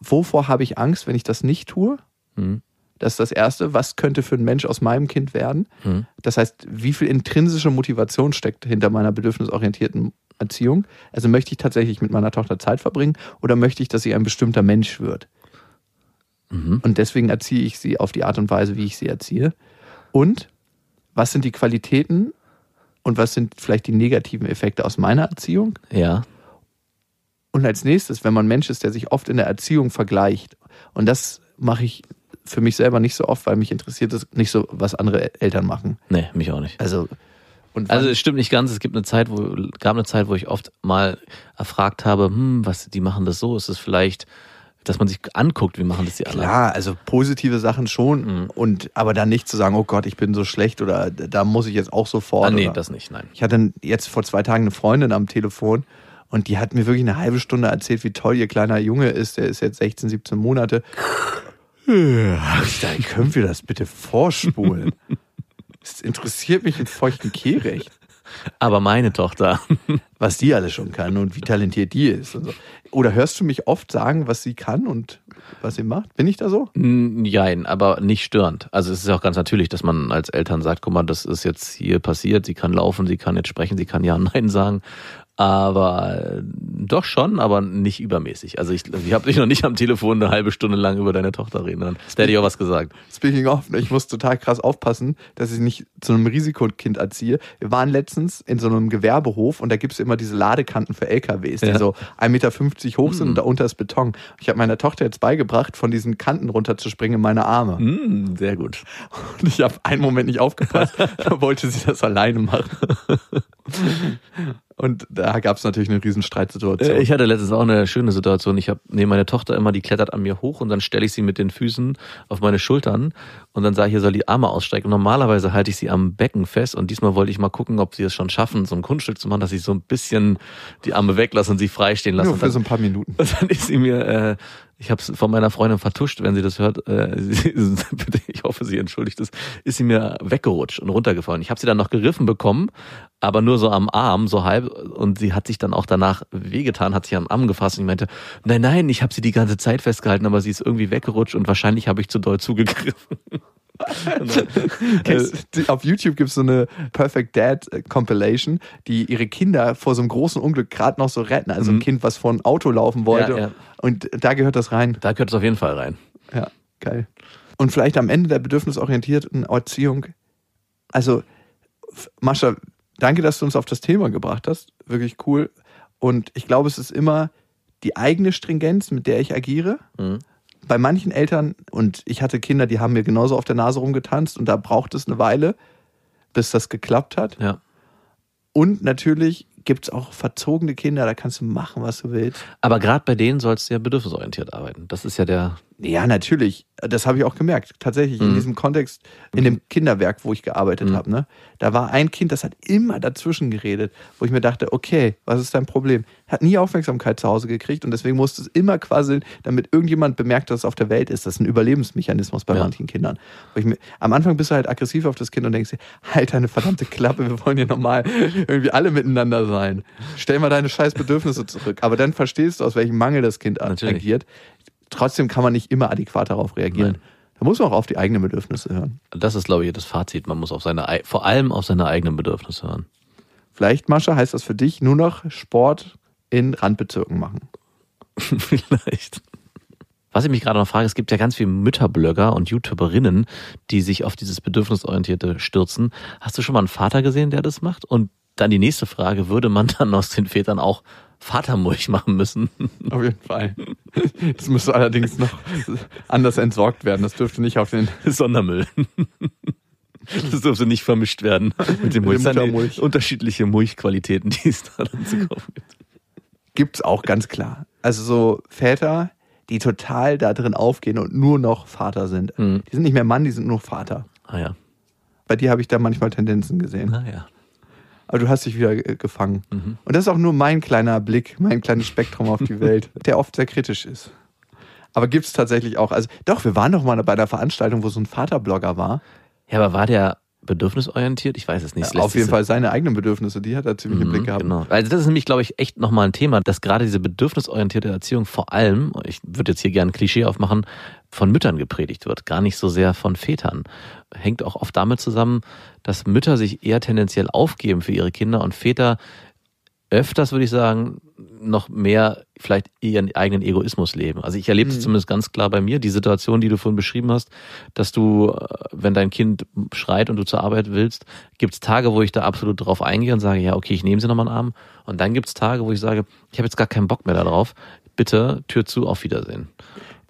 E: wovor habe ich Angst, wenn ich das nicht tue?
D: Mhm.
E: Das ist das Erste. Was könnte für ein Mensch aus meinem Kind werden?
D: Mhm.
E: Das heißt, wie viel intrinsische Motivation steckt hinter meiner bedürfnisorientierten Erziehung? Also möchte ich tatsächlich mit meiner Tochter Zeit verbringen oder möchte ich, dass sie ein bestimmter Mensch wird?
D: Mhm.
E: Und deswegen erziehe ich sie auf die Art und Weise, wie ich sie erziehe. Und was sind die Qualitäten und was sind vielleicht die negativen Effekte aus meiner Erziehung?
D: Ja.
E: Und als nächstes, wenn man Mensch ist, der sich oft in der Erziehung vergleicht, und das mache ich für mich selber nicht so oft, weil mich interessiert es nicht so, was andere Eltern machen.
D: Nee, mich auch nicht.
E: Also
D: Also es stimmt nicht ganz. Es gibt eine Zeit, wo gab eine Zeit, wo ich oft mal erfragt habe, hm, was die machen das so? Ist es vielleicht, dass man sich anguckt, wie machen das die anderen?
E: Klar, also positive Sachen schon
D: Mhm.
E: und aber dann nicht zu sagen, oh Gott, ich bin so schlecht oder da muss ich jetzt auch sofort.
D: Ah, nee,
E: oder.
D: das nicht, nein.
E: Ich hatte jetzt vor zwei Tagen eine Freundin am Telefon und die hat mir wirklich eine halbe Stunde erzählt, wie toll ihr kleiner Junge ist. Der ist jetzt 16, 17 Monate. Ich können wir das bitte vorspulen? Es interessiert mich in feuchten Kehrecht,
D: Aber meine Tochter,
E: was die alles schon kann und wie talentiert die ist. So. Oder hörst du mich oft sagen, was sie kann und was sie macht? Bin ich da so?
D: Jein, aber nicht störend. Also es ist auch ganz natürlich, dass man als Eltern sagt, guck mal, das ist jetzt hier passiert, sie kann laufen, sie kann jetzt sprechen, sie kann ja und nein sagen. Aber äh, doch schon, aber nicht übermäßig. Also ich, ich habe dich noch nicht am Telefon eine halbe Stunde lang über deine Tochter reden hören. Da hätte ich auch was gesagt.
E: Speaking of, ich muss total krass aufpassen, dass ich nicht zu einem Risikokind erziehe. Wir waren letztens in so einem Gewerbehof und da gibt's immer diese Ladekanten für LKWs, die
D: Ja.
E: so 1,50 Meter hoch sind und darunter ist Beton. Ich habe meiner Tochter jetzt beigebracht, von diesen Kanten runterzuspringen in meine Arme.
D: Mm, sehr gut.
E: Und ich habe einen Moment nicht aufgepasst, da wollte sie das alleine machen. Und da gab's natürlich eine riesen Streitsituation.
D: Äh, Ich hatte letztens auch eine schöne Situation. Ich habe neben meine Tochter immer, die klettert an mir hoch und dann stelle ich sie mit den Füßen auf meine Schultern und dann sage ich, ihr soll die Arme ausstrecken. Und normalerweise halte ich sie am Becken fest und diesmal wollte ich mal gucken, ob sie es schon schaffen, so ein Kunststück zu machen, dass ich so ein bisschen die Arme weglasse und sie freistehen lasse.
E: Nur für so ein paar Minuten.
D: und dann ist sie mir, äh, ich habe es von meiner Freundin vertuscht, wenn sie das hört, äh, sie, ich hoffe, sie entschuldigt es, ist sie mir weggerutscht und runtergefallen. Ich habe sie dann noch geriffen bekommen, aber nur so am Arm, so halb. Und sie hat sich dann auch danach wehgetan, hat sich am Arm gefasst und ich meinte, nein, nein, ich habe sie die ganze Zeit festgehalten, aber sie ist irgendwie weggerutscht und wahrscheinlich habe ich zu doll zugegriffen. Äh,
E: Auf YouTube gibt's so eine Perfect Dad äh, Compilation, die ihre Kinder vor so einem großen Unglück gerade noch so retten. Also ein Kind, was vor ein Auto laufen wollte.
D: Mhm. Ja, ja.
E: Und da gehört das rein.
D: da gehört es auf jeden Fall rein.
E: Ja, geil. Und vielleicht am Ende der bedürfnisorientierten Erziehung, also Mascha, danke, dass du uns auf das Thema gebracht hast. Wirklich cool. Und ich glaube, es ist immer die eigene Stringenz, mit der ich agiere.
D: Mhm.
E: Bei manchen Eltern, und ich hatte Kinder, die haben mir genauso auf der Nase rumgetanzt und da braucht es eine Weile, bis das geklappt hat.
D: Ja.
E: Und natürlich gibt es auch verzogene Kinder, da kannst du machen, was du willst.
D: Aber gerade bei denen sollst du ja bedürfnisorientiert arbeiten. Das ist ja der.
E: Ja, natürlich. Das habe ich auch gemerkt. Tatsächlich in
D: Mhm.
E: diesem Kontext, in dem Kinderwerk, wo ich gearbeitet
D: Mhm.
E: habe, ne, da war ein Kind, das hat immer dazwischen geredet, wo ich mir dachte, okay, was ist dein Problem? Hat nie Aufmerksamkeit zu Hause gekriegt und deswegen musste es immer quasseln, damit irgendjemand bemerkt, dass es auf der Welt ist. Das ist ein Überlebensmechanismus bei
D: Ja.
E: manchen Kindern. Wo ich mir, am Anfang bist du halt aggressiv auf das Kind und denkst dir, halt deine verdammte Klappe, wir wollen hier normal irgendwie alle miteinander sein. Stell mal deine scheiß Bedürfnisse zurück. Aber dann verstehst du, aus welchem Mangel das Kind
D: Natürlich.
E: agiert. Trotzdem kann man nicht immer adäquat darauf reagieren.
D: Nein.
E: Da muss man auch auf die eigenen Bedürfnisse hören.
D: Das ist, glaube ich, das Fazit. Man muss auf seine, ei- vor allem auf seine eigenen Bedürfnisse hören.
E: Vielleicht, Mascha, heißt das für dich nur noch Sport in Randbezirken machen.
D: Vielleicht. Was ich mich gerade noch frage, es gibt ja ganz viele Mütterblogger und YouTuberinnen, die sich auf dieses Bedürfnisorientierte stürzen. Hast du schon mal einen Vater gesehen, der das macht? Und dann die nächste Frage, würde man dann aus den Vätern auch Vatermulch machen müssen?
E: Auf jeden Fall. Das müsste allerdings noch anders entsorgt werden. Das dürfte nicht auf den.
D: Sondermüll. Das dürfte nicht vermischt werden mit dem Mulch.
E: dem
D: Es sind
E: Muttermulch.
D: unterschiedliche Mulchqualitäten, die es da dann zu kaufen gibt.
E: Gibt's auch ganz klar. Also so Väter, die total da drin aufgehen und nur noch Vater sind.
D: Mhm.
E: Die sind nicht mehr Mann, die sind nur Vater.
D: Ah ja.
E: Bei dir habe ich da manchmal Tendenzen gesehen.
D: Naja.
E: Aber du hast dich wieder gefangen.
D: Mhm.
E: Und das ist auch nur mein kleiner Blick, mein kleines Spektrum auf die Welt, der oft sehr kritisch ist. Aber gibt's tatsächlich auch. Also doch, wir waren doch mal bei einer Veranstaltung, wo so ein Vaterblogger war.
D: Ja, aber war der bedürfnisorientiert? Ich weiß es nicht. Es lässt
E: auf jeden Fall seine eigenen Bedürfnisse, die hat er ziemlich im
D: Mhm,
E: Blick gehabt.
D: Genau. Also das ist nämlich, glaube ich, echt nochmal ein Thema, dass gerade diese bedürfnisorientierte Erziehung vor allem, ich würde jetzt hier gerne ein Klischee aufmachen, von Müttern gepredigt wird, gar nicht so sehr von Vätern. Hängt auch oft damit zusammen, dass Mütter sich eher tendenziell aufgeben für ihre Kinder und Väter öfters, würde ich sagen, noch mehr vielleicht ihren eigenen Egoismus leben. Also ich erlebe es
E: Mhm.
D: zumindest ganz klar bei mir, die Situation, die du vorhin beschrieben hast, dass du, äh, wenn dein Kind schreit und du zur Arbeit willst, gibt es Tage, wo ich da absolut drauf eingehe und sage, ja, okay, ich nehme sie nochmal in den Arm. Und dann gibt es Tage, wo ich sage, ich habe jetzt gar keinen Bock mehr darauf. Bitte, Tür zu, auf Wiedersehen.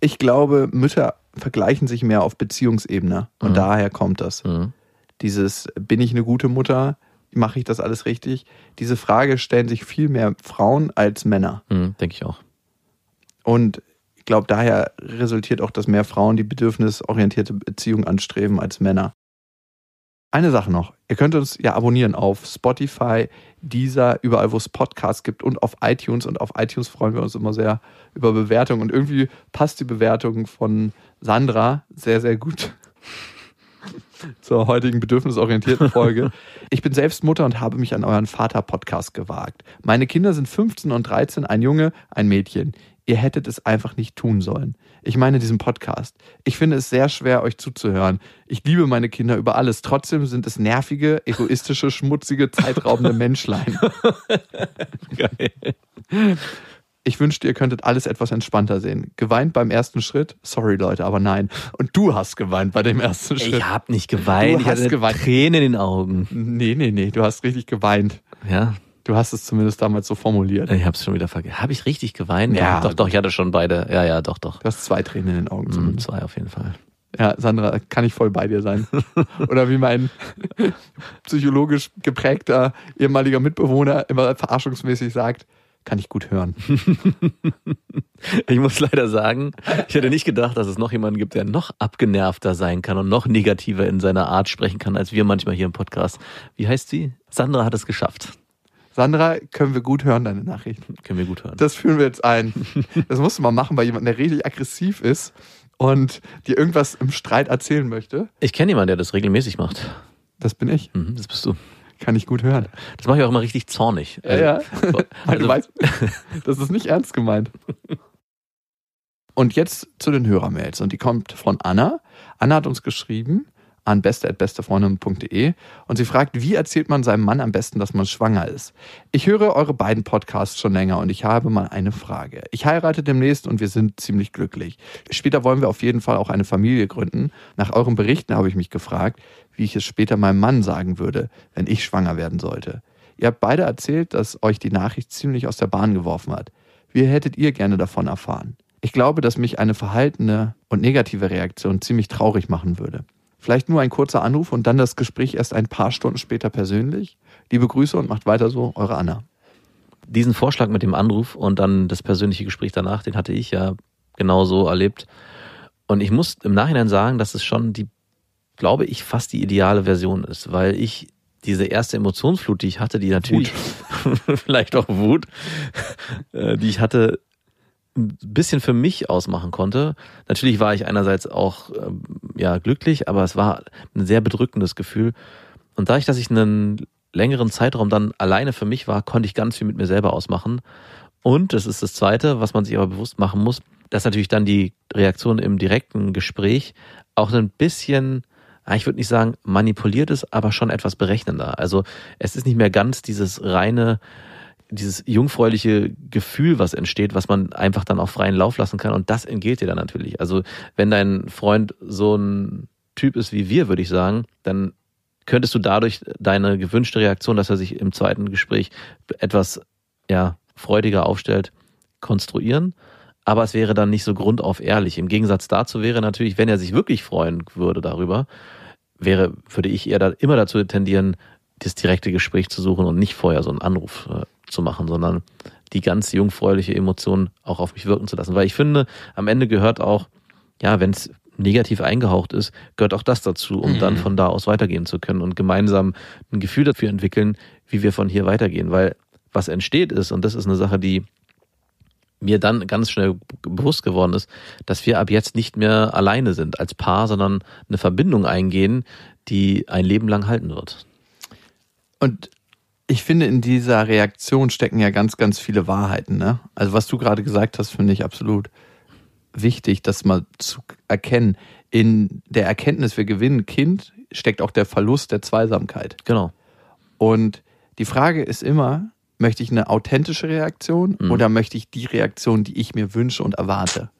E: Ich glaube, Mütter vergleichen sich mehr auf Beziehungsebene. Und
D: Mhm.
E: daher kommt das.
D: Mhm.
E: Dieses, bin ich eine gute Mutter mache ich das alles richtig? Diese Frage stellen sich viel mehr Frauen als Männer.
D: Mhm, Denke ich auch.
E: Und ich glaube, daher resultiert auch, dass mehr Frauen die bedürfnisorientierte Beziehung anstreben als Männer. Eine Sache noch. Ihr könnt uns ja abonnieren auf Spotify, dieser, überall, wo es Podcasts gibt und auf iTunes. Und auf iTunes freuen wir uns immer sehr über Bewertungen. Und irgendwie passt die Bewertung von Sandra sehr, sehr gut zur heutigen bedürfnisorientierten Folge. Ich bin selbst Mutter und habe mich an euren Vater-Podcast gewagt. Meine Kinder sind 15 und 13, ein Junge, ein Mädchen. Ihr hättet es einfach nicht tun sollen. Ich meine diesen Podcast. Ich finde es sehr schwer, euch zuzuhören. Ich liebe meine Kinder über alles. Trotzdem sind es nervige, egoistische, schmutzige, zeitraubende Menschlein.
D: Geil.
E: Ich wünschte, ihr könntet alles etwas entspannter sehen. Geweint beim ersten Schritt? Sorry, Leute, aber nein. Und du hast geweint bei dem ersten Schritt.
D: Ich hab nicht geweint.
E: Du
D: ich
E: hast
D: hatte
E: geweint.
D: Tränen in den Augen.
E: Nee, nee, nee, du hast richtig geweint.
D: Ja,
E: Du hast es zumindest damals so formuliert.
D: ich hab's schon wieder vergessen. Habe ich richtig geweint?
E: Ja.
D: Doch, doch, ich hatte schon beide. Ja, ja, doch, doch.
E: Du hast zwei Tränen in den Augen
D: Mhm,
E: zumindest.
D: zwei auf jeden Fall.
E: Ja, Sandra, kann ich voll bei dir sein. Oder wie mein psychologisch geprägter ehemaliger Mitbewohner immer verarschungsmäßig sagt, kann ich gut hören.
D: Ich muss leider sagen, ich hätte nicht gedacht, dass es noch jemanden gibt, der noch abgenervter sein kann und noch negativer in seiner Art sprechen kann, als wir manchmal hier im Podcast. Wie heißt sie? Sandra hat es geschafft.
E: Sandra, können wir gut hören, deine Nachrichten.
D: Können wir gut hören.
E: Das führen wir jetzt ein. Das musst du mal machen bei jemandem, der richtig aggressiv ist und dir irgendwas im Streit erzählen möchte.
D: Ich kenne jemanden, der das regelmäßig macht.
E: Das bin ich.
D: Mhm, das bist du.
E: Kann ich gut hören.
D: Das mache ich auch immer richtig zornig.
E: Ja, ja.
D: Also, also,
E: du weißt, das ist nicht ernst gemeint. Und jetzt zu den Hörermails. Und die kommt von Anna. Anna hat uns geschrieben an beste.bestefreundin.de und sie fragt, wie erzählt man seinem Mann am besten, dass man schwanger ist? Ich höre eure beiden Podcasts schon länger und ich habe mal eine Frage. Ich heirate demnächst und wir sind ziemlich glücklich. Später wollen wir auf jeden Fall auch eine Familie gründen. Nach euren Berichten habe ich mich gefragt, wie ich es später meinem Mann sagen würde, wenn ich schwanger werden sollte. Ihr habt beide erzählt, dass euch die Nachricht ziemlich aus der Bahn geworfen hat. Wie hättet ihr gerne davon erfahren? Ich glaube, dass mich eine verhaltene und negative Reaktion ziemlich traurig machen würde. Vielleicht nur ein kurzer Anruf und dann das Gespräch erst ein paar Stunden später persönlich. Liebe Grüße und macht weiter so, eure Anna.
D: diesen Vorschlag mit dem Anruf und dann das persönliche Gespräch danach, den hatte ich ja genauso erlebt. Und ich muss im Nachhinein sagen, dass es schon die, glaube ich, fast die ideale Version ist, weil ich diese erste Emotionsflut, die ich hatte, die natürlich, vielleicht auch Wut, äh, die ich hatte, ein bisschen für mich ausmachen konnte. Natürlich war ich einerseits auch ähm, ja glücklich, aber es war ein sehr bedrückendes Gefühl. Und dadurch, dass ich einen längeren Zeitraum dann alleine für mich war, konnte ich ganz viel mit mir selber ausmachen. Und das ist das Zweite, was man sich aber bewusst machen muss, dass natürlich dann die Reaktion im direkten Gespräch auch ein bisschen, ich würde nicht sagen manipuliert ist, aber schon etwas berechnender. Also es ist nicht mehr ganz dieses reine, dieses jungfräuliche Gefühl, was entsteht, was man einfach dann auch freien Lauf lassen kann. Und das entgeht dir dann natürlich. Also wenn dein Freund so ein Typ ist wie wir, würde ich sagen, dann könntest du dadurch deine gewünschte Reaktion, dass er sich im zweiten Gespräch etwas ja, freudiger aufstellt, konstruieren. Aber es wäre dann nicht so grundauf ehrlich. Im Gegensatz dazu wäre natürlich, wenn er sich wirklich freuen würde darüber, wäre, würde ich eher da immer dazu tendieren, das direkte Gespräch zu suchen und nicht vorher so einen Anruf äh, zu machen, sondern die ganz jungfräuliche Emotion auch auf mich wirken zu lassen. Weil ich finde, am Ende gehört auch, ja, wenn es negativ eingehaucht ist, gehört auch das dazu, um
E: Mhm.
D: dann von da aus weitergehen zu können und gemeinsam ein Gefühl dafür entwickeln, wie wir von hier weitergehen. Weil was entsteht ist, und das ist eine Sache, die mir dann ganz schnell bewusst geworden ist, dass wir ab jetzt nicht mehr alleine sind als Paar, sondern eine Verbindung eingehen, die ein Leben lang halten wird.
E: Und ich finde, in dieser Reaktion stecken ja ganz, ganz viele Wahrheiten. Ne? Also was du gerade gesagt hast, finde ich absolut wichtig, das mal zu erkennen. In der Erkenntnis, wir gewinnen Kind, steckt auch der Verlust der Zweisamkeit.
D: Genau.
E: Und die Frage ist immer, möchte ich eine authentische Reaktion
D: Mhm.
E: oder möchte ich die Reaktion, die ich mir wünsche und erwarte?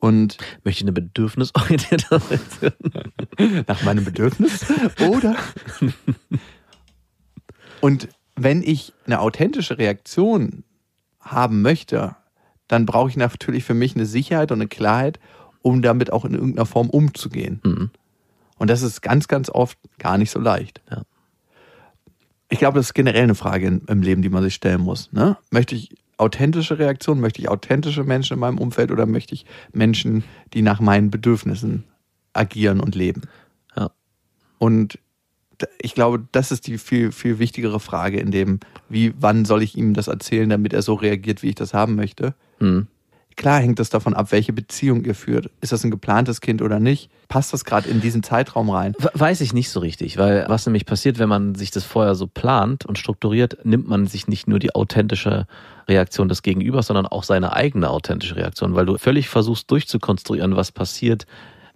E: Und
D: Möchte ich eine bedürfnisorientierte Reaktion?
E: nach meinem Bedürfnis oder und wenn ich eine authentische Reaktion haben möchte, dann brauche ich natürlich für mich eine Sicherheit und eine Klarheit, um damit auch in irgendeiner Form umzugehen.
D: Mhm.
E: Und das ist ganz, ganz oft gar nicht so leicht.
D: Ja.
E: Ich glaube, das ist generell eine Frage im Leben, die man sich stellen muss. Ne? Möchte ich authentische Reaktionen, möchte ich authentische Menschen in meinem Umfeld oder möchte ich Menschen, die nach meinen Bedürfnissen agieren und leben?
D: Ja.
E: Und ich glaube, das ist die viel, viel wichtigere Frage in dem, wie, wann soll ich ihm das erzählen, damit er so reagiert, wie ich das haben möchte.
D: Hm.
E: Klar hängt das davon ab, welche Beziehung ihr führt. Ist das ein geplantes Kind oder nicht? Passt das gerade in diesen Zeitraum rein?
D: We- Weiß ich nicht so richtig, weil was nämlich passiert, wenn man sich das vorher so plant und strukturiert, nimmt man sich nicht nur die authentische Reaktion des Gegenübers, sondern auch seine eigene authentische Reaktion, weil du völlig versuchst durchzukonstruieren, was passiert,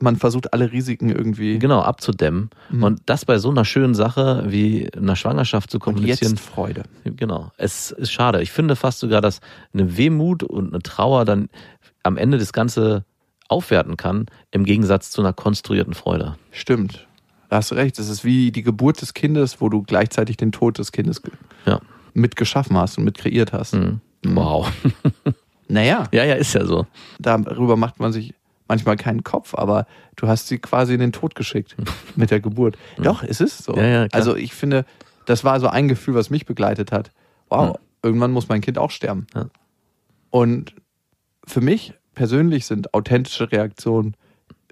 E: Man versucht alle Risiken irgendwie.
D: genau abzudämmen.
E: Mhm.
D: Und das bei so einer schönen Sache wie einer Schwangerschaft zu
E: Und
D: kommunizieren,
E: jetzt Freude.
D: Genau. Es ist schade. Ich finde fast sogar, dass eine Wehmut und eine Trauer dann am Ende das Ganze aufwerten kann, im Gegensatz zu einer konstruierten Freude.
E: Stimmt. Da hast du recht. Es ist wie die Geburt des Kindes, wo du gleichzeitig den Tod des Kindes
D: Ja.
E: mit geschaffen hast und mit kreiert hast.
D: Mhm. Wow.
E: Naja,
D: Ja, ja, ist ja so.
E: darüber macht man sich manchmal keinen Kopf, aber du hast sie quasi in den Tod geschickt mit der Geburt. Doch, es ist so.
D: Ja, ja,
E: also ich finde, das war so ein Gefühl, was mich begleitet hat. Wow,
D: Ja.
E: irgendwann muss mein Kind auch sterben.
D: Ja.
E: Und für mich persönlich sind authentische Reaktionen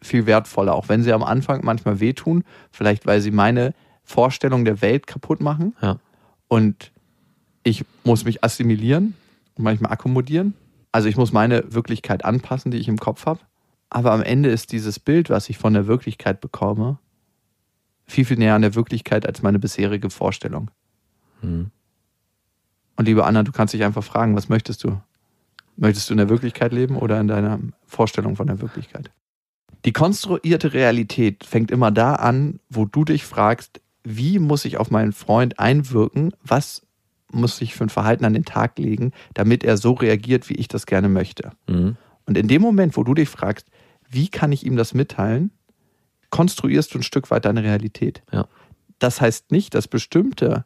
E: viel wertvoller, auch wenn sie am Anfang manchmal wehtun, vielleicht weil sie meine Vorstellung der Welt kaputt machen
D: Ja.
E: und ich muss mich assimilieren und manchmal akkommodieren. Also ich muss meine Wirklichkeit anpassen, die ich im Kopf habe. Aber am Ende ist dieses Bild, was ich von der Wirklichkeit bekomme, viel, viel näher an der Wirklichkeit als meine bisherige Vorstellung.
D: Mhm.
E: Und liebe Anna, du kannst dich einfach fragen, was möchtest du? Möchtest du in der Wirklichkeit leben oder in deiner Vorstellung von der Wirklichkeit? Die konstruierte Realität fängt immer da an, wo du dich fragst, wie muss ich auf meinen Freund einwirken? Was muss ich für ein Verhalten an den Tag legen, damit er so reagiert, wie ich das gerne möchte?
D: Mhm.
E: Und in dem Moment, wo du dich fragst, wie kann ich ihm das mitteilen, konstruierst du ein Stück weit deine Realität.
D: Ja.
E: Das heißt nicht, dass bestimmte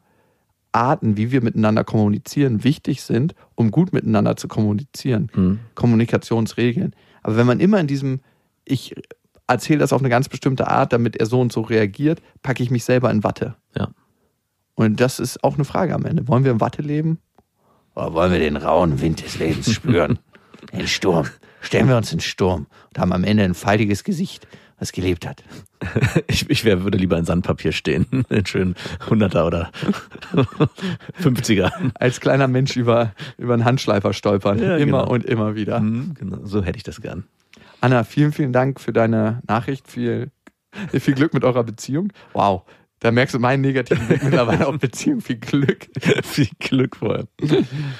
E: Arten, wie wir miteinander kommunizieren, wichtig sind, um gut miteinander zu kommunizieren.
D: Mhm.
E: Kommunikationsregeln. Aber wenn man immer in diesem, ich erzähle das auf eine ganz bestimmte Art, damit er so und so reagiert, packe ich mich selber in Watte.
D: Ja.
E: Und das ist auch eine Frage am Ende. Wollen wir in Watte leben? Oder wollen wir den rauen Wind des Lebens spüren? den Sturm. Stellen wir uns in den Sturm und haben am Ende ein faltiges Gesicht, was gelebt hat.
D: Ich, ich wär, würde lieber in Sandpapier stehen. In schönen 100er oder 50er.
E: Als kleiner Mensch über, über einen Handschleifer stolpern.
D: Ja,
E: immer
D: genau.
E: und immer wieder.
D: Mhm, genau, so hätte ich das gern.
E: Anna, vielen, vielen Dank für deine Nachricht. Viel, viel Glück mit eurer Beziehung. Wow. Da merkst du meinen negativen Blick mittlerweile auf Beziehung. Viel Glück.
D: Viel Glück vorher.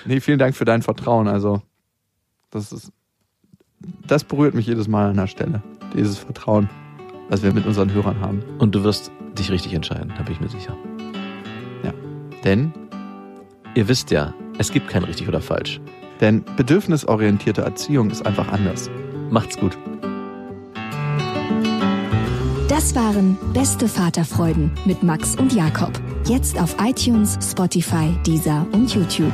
E: Nee, vielen Dank für dein Vertrauen. Also, das ist, das berührt mich jedes Mal an der Stelle. Dieses Vertrauen, was wir mit unseren Hörern haben.
D: Und du wirst dich richtig entscheiden, da bin ich mir sicher.
E: Denn,
D: Ihr wisst ja, es gibt kein richtig oder falsch.
E: denn bedürfnisorientierte Erziehung ist einfach anders.
D: Macht's gut.
A: Das waren Beste Vaterfreuden mit Max und Jakob. Jetzt auf iTunes, Spotify, Deezer und YouTube.